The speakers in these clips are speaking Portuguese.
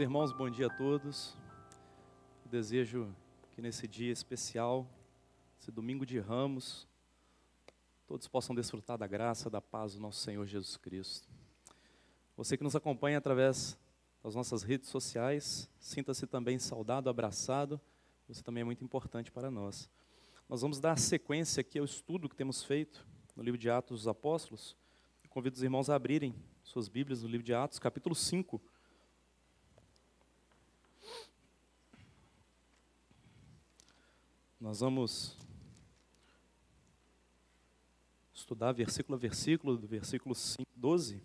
Meus irmãos, bom dia a todos. Desejo que nesse dia especial, esse domingo de ramos, todos possam desfrutar da graça, da paz do nosso Senhor Jesus Cristo. Você que nos acompanha através das nossas redes sociais, sinta-se também saudado, abraçado. Você também é muito importante para nós. Nós vamos dar sequência aqui ao estudo que temos feito no livro de Atos dos Apóstolos. Convido os irmãos a abrirem suas Bíblias no livro de Atos, capítulo 5. Nós vamos estudar versículo a versículo, do versículo 5, 12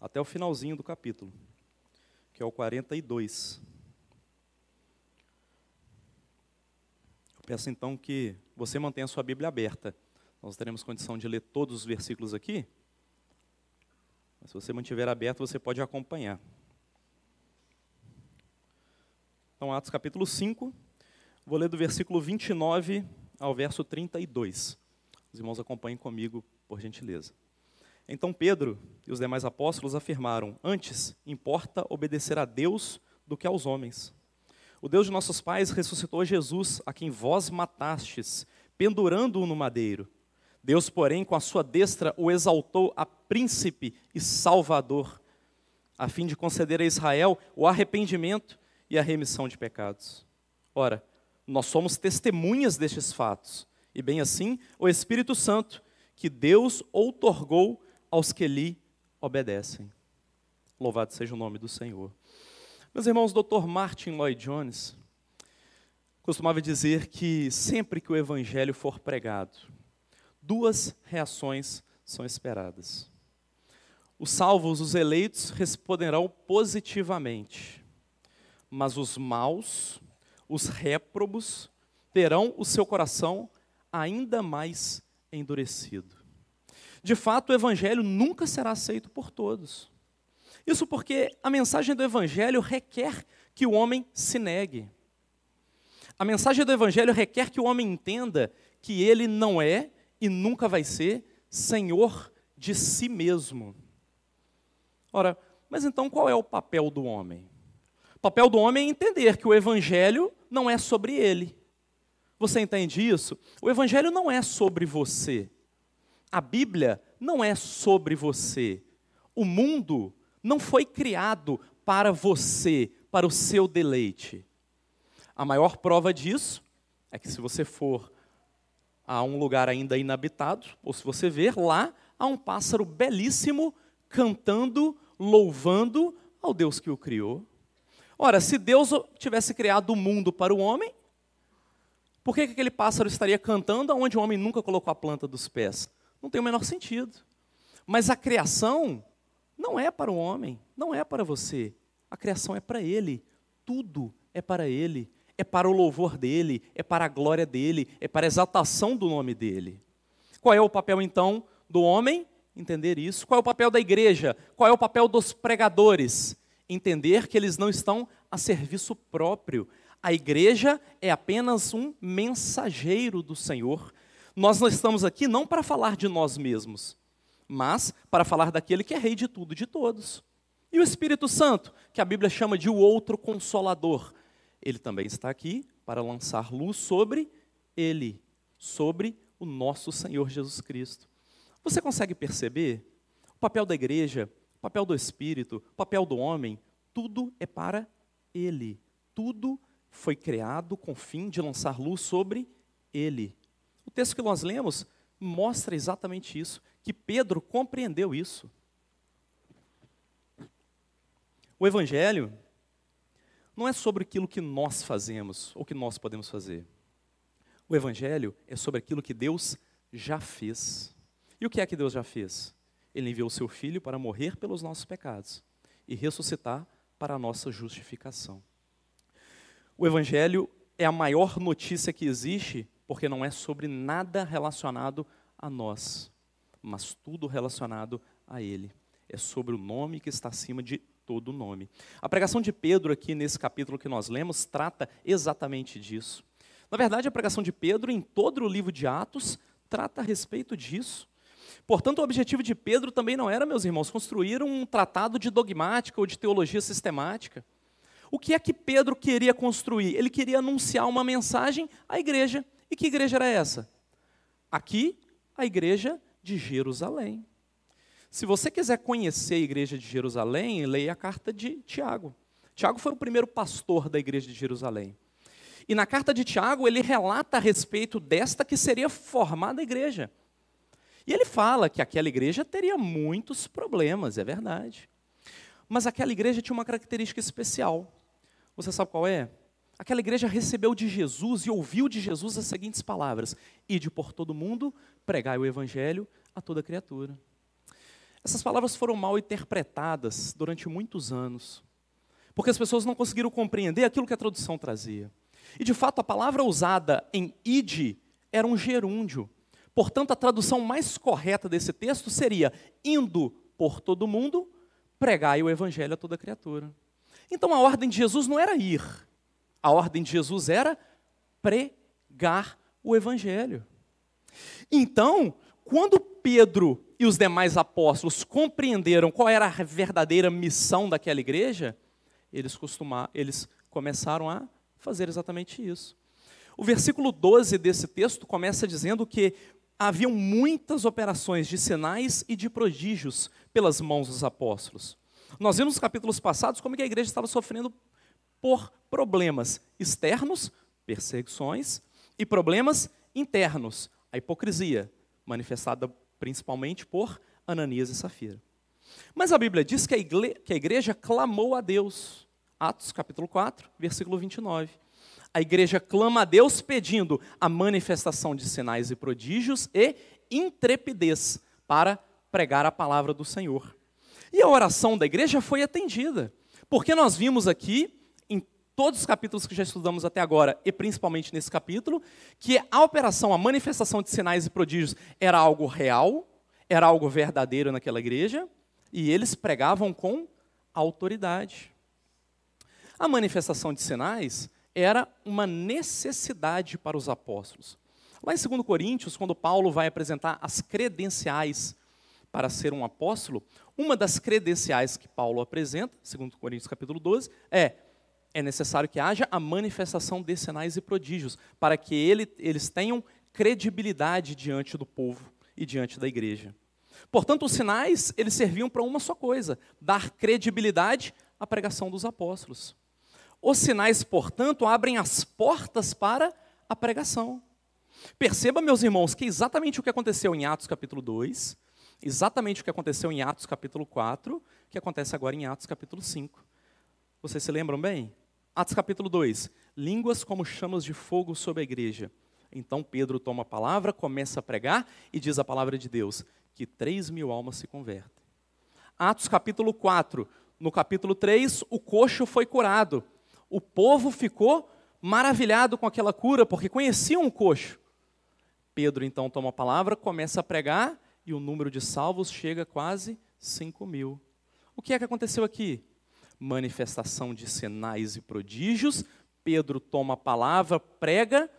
até o finalzinho do capítulo, que é o 42. Eu peço então que você mantenha a sua Bíblia aberta. Nós teremos condição de ler todos os versículos aqui. Mas se você mantiver aberto, você pode acompanhar. Então, Atos capítulo 5, Vou ler do versículo 29 ao verso 32. Os irmãos acompanhem comigo, por gentileza. Então Pedro e os demais apóstolos afirmaram: Antes importa obedecer a Deus do que aos homens. O Deus de nossos pais ressuscitou Jesus, a quem vós matastes, pendurando-o no madeiro. Deus, porém, com a sua destra o exaltou a príncipe e salvador, a fim de conceder a Israel o arrependimento e a remissão de pecados. Ora, nós somos testemunhas destes fatos. E bem assim, o Espírito Santo, que Deus outorgou aos que lhe obedecem. Louvado seja o nome do Senhor. Meus irmãos, Dr. Martin Lloyd Jones costumava dizer que sempre que o evangelho for pregado, duas reações são esperadas. Os salvos, os eleitos, responderão positivamente, mas os maus os réprobos terão o seu coração ainda mais endurecido. De fato, o evangelho nunca será aceito por todos. Isso porque a mensagem do evangelho requer que o homem se negue. A mensagem do evangelho requer que o homem entenda que ele não é e nunca vai ser senhor de si mesmo. Ora, mas então qual é o papel do homem? O papel do homem é entender que o evangelho não é sobre ele. Você entende isso? O Evangelho não é sobre você. A Bíblia não é sobre você. O mundo não foi criado para você, para o seu deleite. A maior prova disso é que se você for a um lugar ainda inabitado, ou se você ver lá, há um pássaro belíssimo cantando, louvando ao Deus que o criou. Ora, se Deus tivesse criado o mundo para o homem, por que aquele pássaro estaria cantando onde o homem nunca colocou a planta dos pés? Não tem o menor sentido. Mas a criação não é para o homem, não é para você. A criação é para ele. Tudo é para ele. É para o louvor dele, é para a glória dele, é para a exaltação do nome dele. Qual é o papel então do homem? Entender isso. Qual é o papel da igreja? Qual é o papel dos pregadores? Entender que eles não estão a serviço próprio. A igreja é apenas um mensageiro do Senhor. Nós não estamos aqui não para falar de nós mesmos, mas para falar daquele que é rei de tudo e de todos. E o Espírito Santo, que a Bíblia chama de o outro consolador, ele também está aqui para lançar luz sobre ele, sobre o nosso Senhor Jesus Cristo. Você consegue perceber o papel da igreja papel do espírito, papel do homem, tudo é para ele. Tudo foi criado com o fim de lançar luz sobre ele. O texto que nós lemos mostra exatamente isso, que Pedro compreendeu isso. O evangelho não é sobre aquilo que nós fazemos ou que nós podemos fazer. O evangelho é sobre aquilo que Deus já fez. E o que é que Deus já fez? Ele enviou seu filho para morrer pelos nossos pecados e ressuscitar para a nossa justificação. O Evangelho é a maior notícia que existe, porque não é sobre nada relacionado a nós, mas tudo relacionado a Ele. É sobre o nome que está acima de todo nome. A pregação de Pedro, aqui nesse capítulo que nós lemos, trata exatamente disso. Na verdade, a pregação de Pedro, em todo o livro de Atos, trata a respeito disso. Portanto, o objetivo de Pedro também não era, meus irmãos, construir um tratado de dogmática ou de teologia sistemática. O que é que Pedro queria construir? Ele queria anunciar uma mensagem à igreja. E que igreja era essa? Aqui, a igreja de Jerusalém. Se você quiser conhecer a igreja de Jerusalém, leia a carta de Tiago. Tiago foi o primeiro pastor da igreja de Jerusalém. E na carta de Tiago, ele relata a respeito desta que seria formada a igreja. E ele fala que aquela igreja teria muitos problemas, é verdade. Mas aquela igreja tinha uma característica especial. Você sabe qual é? Aquela igreja recebeu de Jesus e ouviu de Jesus as seguintes palavras: Ide por todo mundo, pregai o evangelho a toda criatura. Essas palavras foram mal interpretadas durante muitos anos, porque as pessoas não conseguiram compreender aquilo que a tradução trazia. E de fato, a palavra usada em ide era um gerúndio. Portanto, a tradução mais correta desse texto seria: indo por todo mundo, pregai o evangelho a toda criatura. Então a ordem de Jesus não era ir, a ordem de Jesus era pregar o evangelho. Então, quando Pedro e os demais apóstolos compreenderam qual era a verdadeira missão daquela igreja, eles, costumar, eles começaram a fazer exatamente isso. O versículo 12 desse texto começa dizendo que haviam muitas operações de sinais e de prodígios pelas mãos dos apóstolos. Nós vimos nos capítulos passados como que a igreja estava sofrendo por problemas externos, perseguições, e problemas internos, a hipocrisia, manifestada principalmente por Ananias e Safira. Mas a Bíblia diz que a, igreja, que a igreja clamou a Deus. Atos capítulo 4, versículo 29. A igreja clama a Deus pedindo a manifestação de sinais e prodígios e intrepidez para pregar a palavra do Senhor. E a oração da igreja foi atendida, porque nós vimos aqui, em todos os capítulos que já estudamos até agora, e principalmente nesse capítulo, que a operação, a manifestação de sinais e prodígios era algo real, era algo verdadeiro naquela igreja, e eles pregavam com autoridade. A manifestação de sinais era uma necessidade para os apóstolos. Lá em 2 Coríntios, quando Paulo vai apresentar as credenciais para ser um apóstolo, uma das credenciais que Paulo apresenta, 2 Coríntios capítulo 12, é é necessário que haja a manifestação de sinais e prodígios, para que ele, eles tenham credibilidade diante do povo e diante da igreja. Portanto, os sinais, eles serviam para uma só coisa, dar credibilidade à pregação dos apóstolos. Os sinais, portanto, abrem as portas para a pregação. Perceba, meus irmãos, que exatamente o que aconteceu em Atos capítulo 2, exatamente o que aconteceu em Atos capítulo 4, que acontece agora em Atos capítulo 5. Vocês se lembram bem? Atos capítulo 2, línguas como chamas de fogo sobre a igreja. Então Pedro toma a palavra, começa a pregar e diz a palavra de Deus, que 3 mil almas se convertem. Atos capítulo 4, no capítulo 3, o coxo foi curado o povo ficou maravilhado com aquela cura, porque conheciam o coxo. Pedro então toma a palavra, começa a pregar, e o número de salvos chega a quase 5 mil. O que é que aconteceu aqui? Manifestação de sinais e prodígios. Pedro toma a palavra, prega,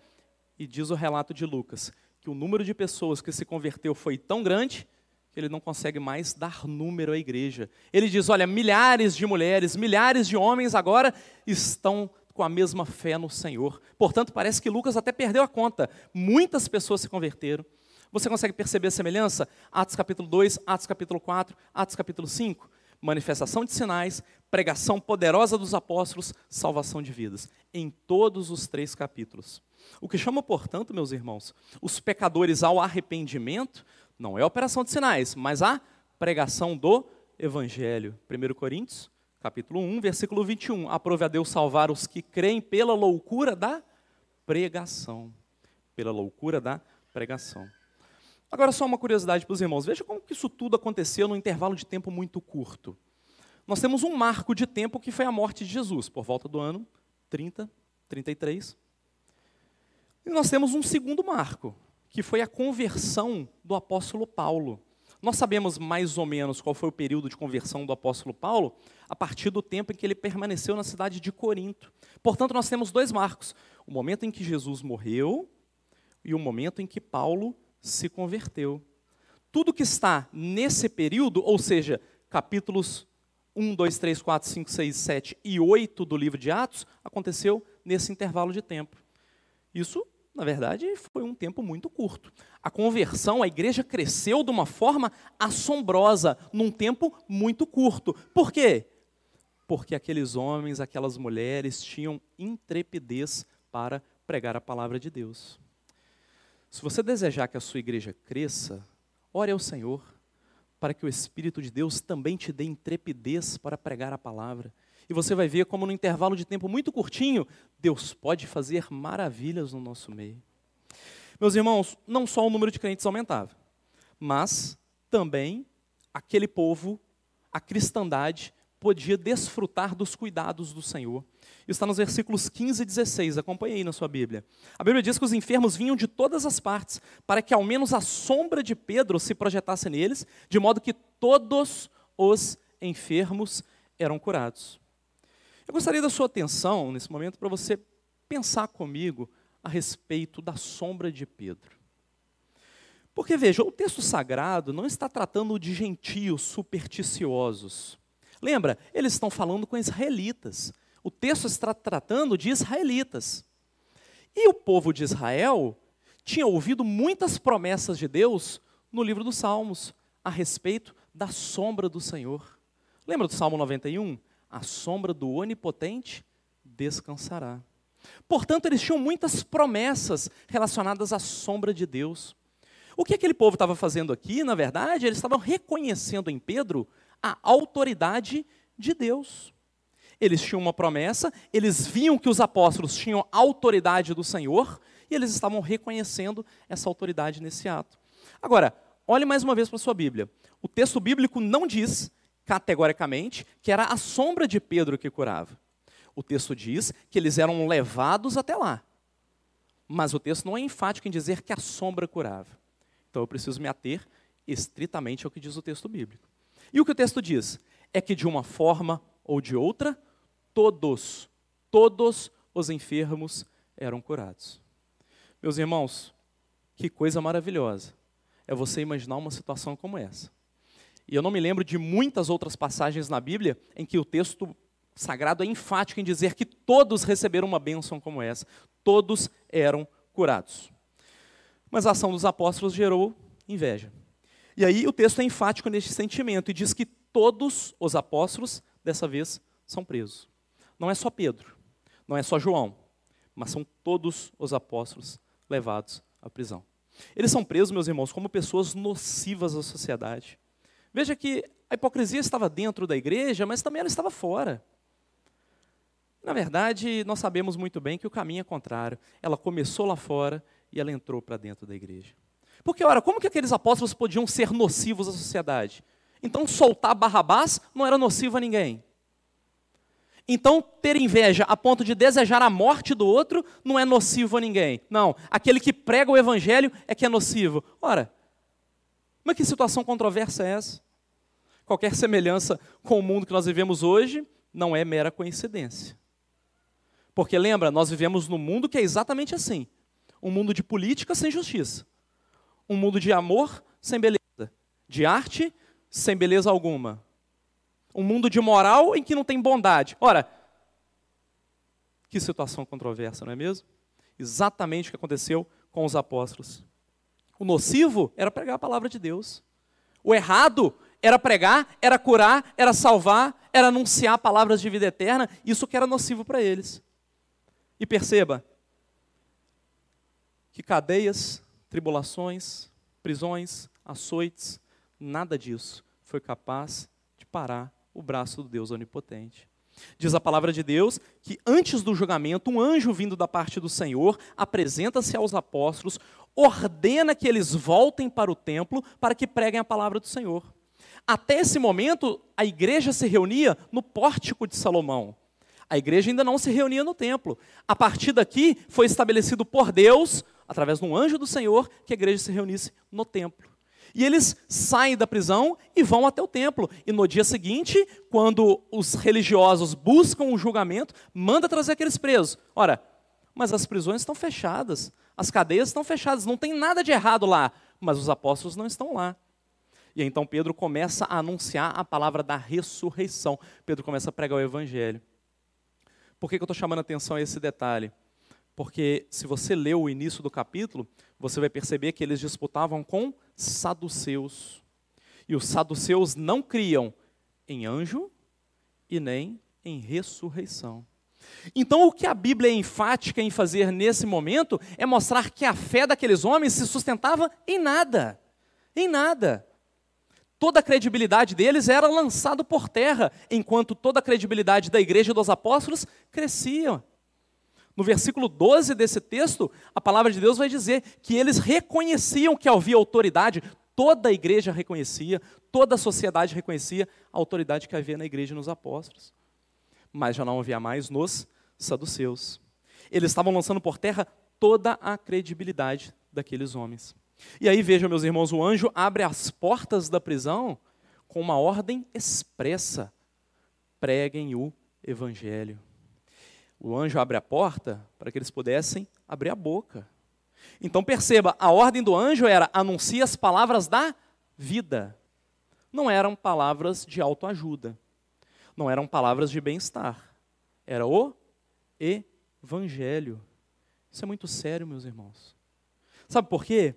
e diz o relato de Lucas, que o número de pessoas que se converteu foi tão grande que ele não consegue mais dar número à igreja. Ele diz: olha, milhares de mulheres, milhares de homens agora estão com a mesma fé no Senhor. Portanto, parece que Lucas até perdeu a conta. Muitas pessoas se converteram. Você consegue perceber a semelhança? Atos capítulo 2, Atos capítulo 4, Atos capítulo 5. Manifestação de sinais, pregação poderosa dos apóstolos, salvação de vidas. Em todos os três capítulos. O que chama, portanto, meus irmãos, os pecadores ao arrependimento não é a operação de sinais, mas a pregação do Evangelho. 1 Coríntios, capítulo 1, versículo 21. Aprove a Deus salvar os que creem pela loucura da pregação. Pela loucura da pregação. Agora, só uma curiosidade para os irmãos. Veja como que isso tudo aconteceu num intervalo de tempo muito curto. Nós temos um marco de tempo que foi a morte de Jesus, por volta do ano 30, 33. E nós temos um segundo marco, que foi a conversão do apóstolo Paulo. Nós sabemos mais ou menos qual foi o período de conversão do apóstolo Paulo a partir do tempo em que ele permaneceu na cidade de Corinto. Portanto, nós temos dois marcos: o momento em que Jesus morreu e o momento em que Paulo se converteu. Tudo que está nesse período, ou seja, capítulos 1, 2, 3, 4, 5, 6, 7 e 8 do livro de Atos aconteceu nesse intervalo de tempo. Isso, na verdade, foi um tempo muito curto. A conversão, a igreja cresceu de uma forma assombrosa, num tempo muito curto. Por quê? Porque aqueles homens, aquelas mulheres tinham intrepidez para pregar a palavra de Deus. Se você desejar que a sua igreja cresça, ore ao Senhor para que o Espírito de Deus também te dê intrepidez para pregar a palavra. E você vai ver como, no intervalo de tempo muito curtinho, Deus pode fazer maravilhas no nosso meio. Meus irmãos, não só o número de crentes aumentava, mas também aquele povo, a cristandade, podia desfrutar dos cuidados do Senhor. Isso está nos versículos 15 e 16, acompanhe aí na sua Bíblia. A Bíblia diz que os enfermos vinham de todas as partes, para que ao menos a sombra de Pedro se projetasse neles, de modo que todos os enfermos eram curados. Eu gostaria da sua atenção nesse momento para você pensar comigo a respeito da sombra de Pedro. Porque veja, o texto sagrado não está tratando de gentios supersticiosos. Lembra, eles estão falando com israelitas. O texto está tratando de israelitas. E o povo de Israel tinha ouvido muitas promessas de Deus no livro dos Salmos a respeito da sombra do Senhor. Lembra do Salmo 91? A sombra do Onipotente descansará. Portanto, eles tinham muitas promessas relacionadas à sombra de Deus. O que aquele povo estava fazendo aqui, na verdade, eles estavam reconhecendo em Pedro a autoridade de Deus eles tinham uma promessa, eles viam que os apóstolos tinham autoridade do Senhor e eles estavam reconhecendo essa autoridade nesse ato. Agora, olhe mais uma vez para a sua Bíblia. O texto bíblico não diz categoricamente que era a sombra de Pedro que curava. O texto diz que eles eram levados até lá. Mas o texto não é enfático em dizer que a sombra curava. Então eu preciso me ater estritamente ao que diz o texto bíblico. E o que o texto diz? É que de uma forma ou de outra, todos, todos os enfermos eram curados. Meus irmãos, que coisa maravilhosa é você imaginar uma situação como essa. E eu não me lembro de muitas outras passagens na Bíblia em que o texto sagrado é enfático em dizer que todos receberam uma bênção como essa, todos eram curados. Mas a ação dos apóstolos gerou inveja. E aí o texto é enfático neste sentimento e diz que todos os apóstolos, dessa vez, são presos não é só Pedro, não é só João, mas são todos os apóstolos levados à prisão. Eles são presos, meus irmãos, como pessoas nocivas à sociedade. Veja que a hipocrisia estava dentro da igreja, mas também ela estava fora. Na verdade, nós sabemos muito bem que o caminho é contrário. Ela começou lá fora e ela entrou para dentro da igreja. Porque, ora, como que aqueles apóstolos podiam ser nocivos à sociedade? Então, soltar Barrabás não era nocivo a ninguém. Então, ter inveja a ponto de desejar a morte do outro não é nocivo a ninguém. Não, aquele que prega o evangelho é que é nocivo. Ora, mas que situação controversa é essa? Qualquer semelhança com o mundo que nós vivemos hoje não é mera coincidência. Porque lembra, nós vivemos num mundo que é exatamente assim: um mundo de política sem justiça, um mundo de amor sem beleza, de arte sem beleza alguma, um mundo de moral em que não tem bondade. Ora, que situação controversa, não é mesmo? Exatamente o que aconteceu com os apóstolos. O nocivo era pregar a palavra de Deus. O errado era pregar, era curar, era salvar, era anunciar palavras de vida eterna, isso que era nocivo para eles. E perceba que cadeias, tribulações, prisões, açoites, nada disso foi capaz de parar o braço do Deus onipotente. Diz a palavra de Deus que antes do julgamento, um anjo vindo da parte do Senhor apresenta-se aos apóstolos, ordena que eles voltem para o templo para que preguem a palavra do Senhor. Até esse momento, a igreja se reunia no pórtico de Salomão. A igreja ainda não se reunia no templo. A partir daqui, foi estabelecido por Deus, através de um anjo do Senhor, que a igreja se reunisse no templo. E eles saem da prisão e vão até o templo. E no dia seguinte, quando os religiosos buscam o julgamento, manda trazer aqueles presos. Ora, mas as prisões estão fechadas, as cadeias estão fechadas, não tem nada de errado lá, mas os apóstolos não estão lá. E então Pedro começa a anunciar a palavra da ressurreição. Pedro começa a pregar o evangelho. Por que, que eu estou chamando a atenção a esse detalhe? Porque se você leu o início do capítulo, você vai perceber que eles disputavam com saduceus. E os saduceus não criam em anjo e nem em ressurreição. Então, o que a Bíblia é enfática em fazer nesse momento é mostrar que a fé daqueles homens se sustentava em nada. Em nada. Toda a credibilidade deles era lançada por terra, enquanto toda a credibilidade da igreja dos apóstolos crescia. No versículo 12 desse texto, a palavra de Deus vai dizer que eles reconheciam que havia autoridade, toda a igreja reconhecia, toda a sociedade reconhecia a autoridade que havia na igreja nos apóstolos. Mas já não havia mais nos saduceus. Eles estavam lançando por terra toda a credibilidade daqueles homens. E aí vejam, meus irmãos, o anjo abre as portas da prisão com uma ordem expressa: preguem o evangelho. O anjo abre a porta para que eles pudessem abrir a boca. Então perceba, a ordem do anjo era anuncie as palavras da vida. Não eram palavras de autoajuda. Não eram palavras de bem-estar. Era o evangelho. Isso é muito sério, meus irmãos. Sabe por quê?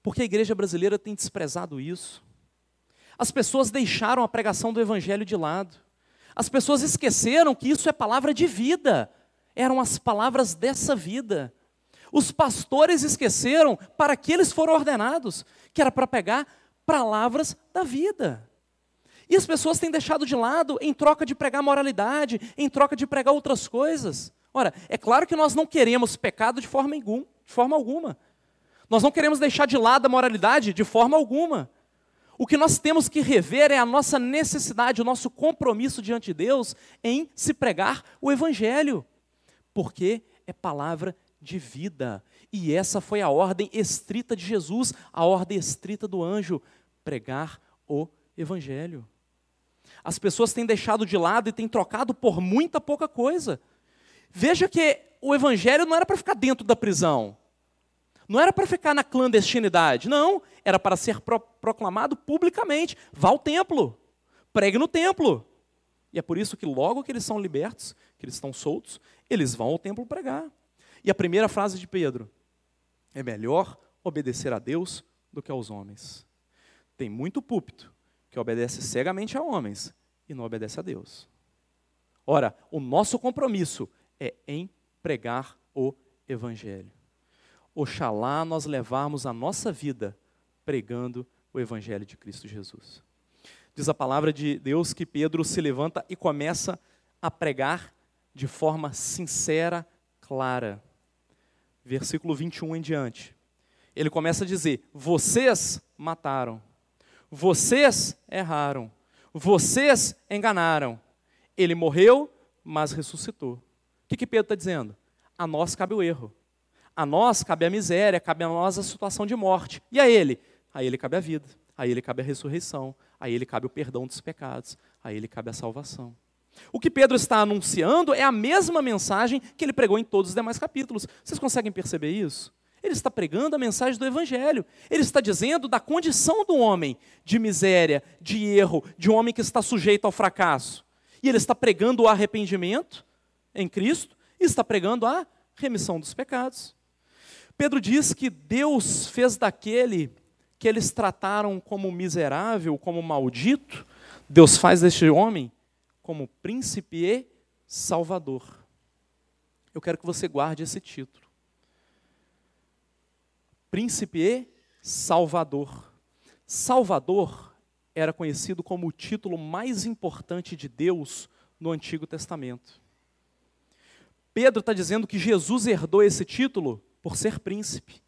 Porque a igreja brasileira tem desprezado isso. As pessoas deixaram a pregação do evangelho de lado. As pessoas esqueceram que isso é palavra de vida eram as palavras dessa vida. Os pastores esqueceram para que eles foram ordenados, que era para pegar palavras da vida. E as pessoas têm deixado de lado em troca de pregar moralidade, em troca de pregar outras coisas. Ora, é claro que nós não queremos pecado de forma, de forma alguma. Nós não queremos deixar de lado a moralidade de forma alguma. O que nós temos que rever é a nossa necessidade, o nosso compromisso diante de Deus em se pregar o Evangelho porque é palavra de vida. E essa foi a ordem estrita de Jesus, a ordem estrita do anjo: pregar o Evangelho. As pessoas têm deixado de lado e têm trocado por muita pouca coisa. Veja que o Evangelho não era para ficar dentro da prisão, não era para ficar na clandestinidade, não, era para ser pro proclamado publicamente. Vá ao templo, pregue no templo. E é por isso que logo que eles são libertos, que eles estão soltos, eles vão ao templo pregar. E a primeira frase de Pedro: é melhor obedecer a Deus do que aos homens. Tem muito púlpito que obedece cegamente a homens e não obedece a Deus. Ora, o nosso compromisso é em pregar o Evangelho. Oxalá nós levarmos a nossa vida pregando o Evangelho de Cristo Jesus. Diz a palavra de Deus que Pedro se levanta e começa a pregar de forma sincera, clara. Versículo 21 em diante. Ele começa a dizer: Vocês mataram, vocês erraram, vocês enganaram. Ele morreu, mas ressuscitou. O que, que Pedro está dizendo? A nós cabe o erro. A nós cabe a miséria, cabe a nós a situação de morte. E a ele? A ele cabe a vida, a ele cabe a ressurreição, a ele cabe o perdão dos pecados, a ele cabe a salvação. O que Pedro está anunciando é a mesma mensagem que ele pregou em todos os demais capítulos. Vocês conseguem perceber isso? Ele está pregando a mensagem do Evangelho. Ele está dizendo da condição do homem de miséria, de erro, de um homem que está sujeito ao fracasso. E ele está pregando o arrependimento em Cristo e está pregando a remissão dos pecados. Pedro diz que Deus fez daquele que eles trataram como miserável, como maldito, Deus faz deste homem como príncipe e salvador. Eu quero que você guarde esse título. Príncipe e salvador. Salvador era conhecido como o título mais importante de Deus no Antigo Testamento. Pedro está dizendo que Jesus herdou esse título por ser príncipe.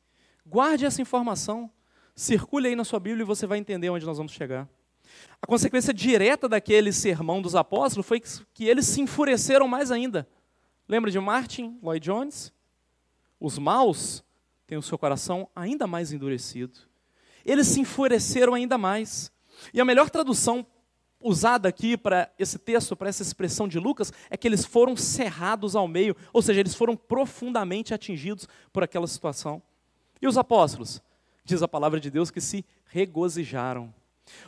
Guarde essa informação, circule aí na sua Bíblia e você vai entender onde nós vamos chegar. A consequência direta daquele sermão dos apóstolos foi que eles se enfureceram mais ainda. Lembra de Martin Lloyd Jones? Os maus têm o seu coração ainda mais endurecido. Eles se enfureceram ainda mais. E a melhor tradução usada aqui para esse texto, para essa expressão de Lucas, é que eles foram cerrados ao meio, ou seja, eles foram profundamente atingidos por aquela situação. E os apóstolos? Diz a palavra de Deus que se regozijaram.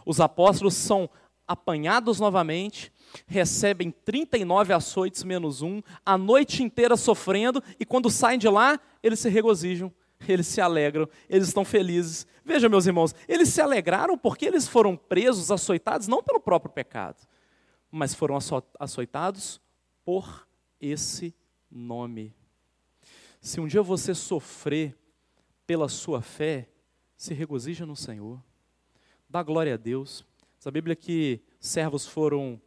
Os apóstolos são apanhados novamente, recebem 39 açoites menos um, a noite inteira sofrendo, e quando saem de lá, eles se regozijam, eles se alegram, eles estão felizes. Veja, meus irmãos, eles se alegraram porque eles foram presos, açoitados, não pelo próprio pecado, mas foram açoitados por esse nome. Se um dia você sofrer pela sua fé, se regozija no Senhor. Dá glória a Deus. A Bíblia que servos foram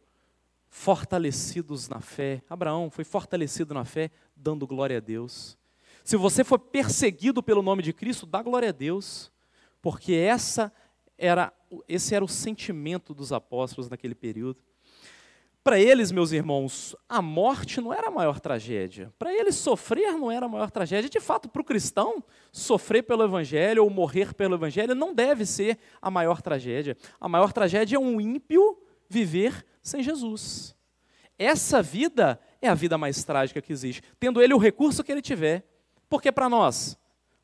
fortalecidos na fé. Abraão foi fortalecido na fé, dando glória a Deus. Se você for perseguido pelo nome de Cristo, dá glória a Deus, porque essa era, esse era o sentimento dos apóstolos naquele período. Para eles, meus irmãos, a morte não era a maior tragédia. Para eles, sofrer não era a maior tragédia. De fato, para o cristão, sofrer pelo Evangelho ou morrer pelo Evangelho não deve ser a maior tragédia. A maior tragédia é um ímpio viver sem Jesus. Essa vida é a vida mais trágica que existe, tendo ele o recurso que ele tiver. Porque para nós,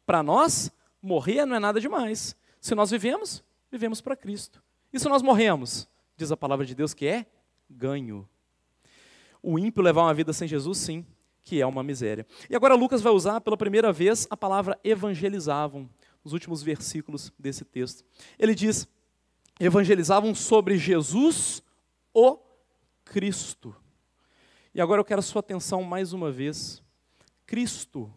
para nós, morrer não é nada demais. Se nós vivemos, vivemos para Cristo. E se nós morremos, diz a palavra de Deus que é ganho. O ímpio levar uma vida sem Jesus, sim, que é uma miséria. E agora Lucas vai usar pela primeira vez a palavra evangelizavam, nos últimos versículos desse texto. Ele diz: evangelizavam sobre Jesus, o Cristo. E agora eu quero a sua atenção mais uma vez. Cristo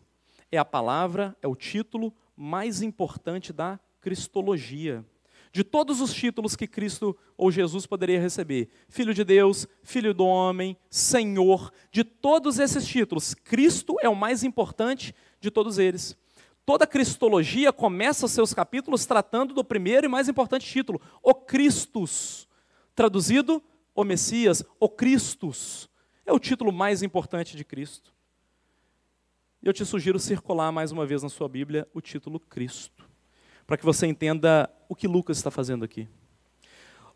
é a palavra, é o título mais importante da cristologia de todos os títulos que Cristo ou Jesus poderia receber: Filho de Deus, Filho do Homem, Senhor, de todos esses títulos, Cristo é o mais importante de todos eles. Toda a cristologia começa seus capítulos tratando do primeiro e mais importante título, o Cristos. Traduzido, o Messias, o Cristos. É o título mais importante de Cristo. Eu te sugiro circular mais uma vez na sua Bíblia o título Cristo para que você entenda o que Lucas está fazendo aqui.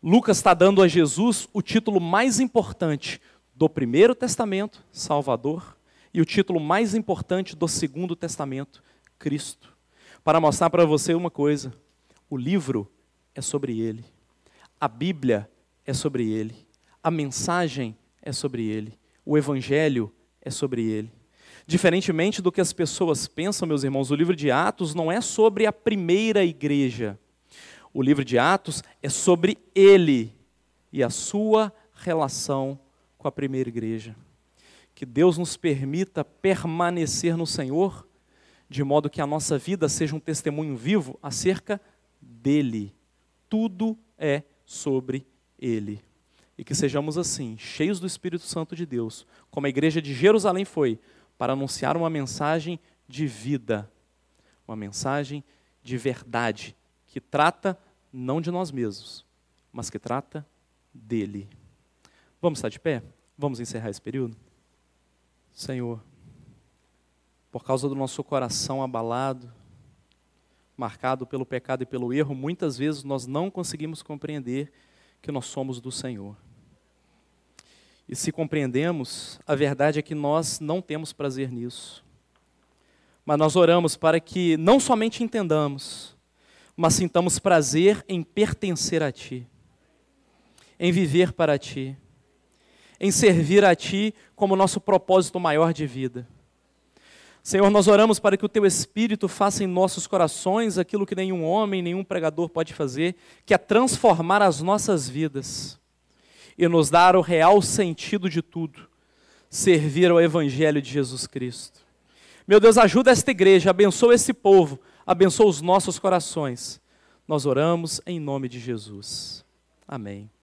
Lucas está dando a Jesus o título mais importante do Primeiro Testamento, Salvador, e o título mais importante do Segundo Testamento, Cristo, para mostrar para você uma coisa: o livro é sobre ele, a Bíblia é sobre ele, a mensagem é sobre ele, o Evangelho é sobre ele. Diferentemente do que as pessoas pensam, meus irmãos, o livro de Atos não é sobre a primeira igreja. O livro de Atos é sobre ele e a sua relação com a primeira igreja. Que Deus nos permita permanecer no Senhor, de modo que a nossa vida seja um testemunho vivo acerca dele. Tudo é sobre ele. E que sejamos assim, cheios do Espírito Santo de Deus, como a igreja de Jerusalém foi, para anunciar uma mensagem de vida, uma mensagem de verdade, que trata não de nós mesmos, mas que trata dele. Vamos estar de pé? Vamos encerrar esse período? Senhor, por causa do nosso coração abalado, marcado pelo pecado e pelo erro, muitas vezes nós não conseguimos compreender que nós somos do Senhor. E se compreendemos, a verdade é que nós não temos prazer nisso. Mas nós oramos para que não somente entendamos, mas sintamos prazer em pertencer a Ti, em viver para Ti, em servir a Ti como nosso propósito maior de vida. Senhor, nós oramos para que o Teu Espírito faça em nossos corações aquilo que nenhum homem, nenhum pregador pode fazer, que é transformar as nossas vidas e nos dar o real sentido de tudo: servir ao Evangelho de Jesus Cristo. Meu Deus, ajuda esta igreja, abençoa esse povo, abençoa os nossos corações. Nós oramos em nome de Jesus. Amém.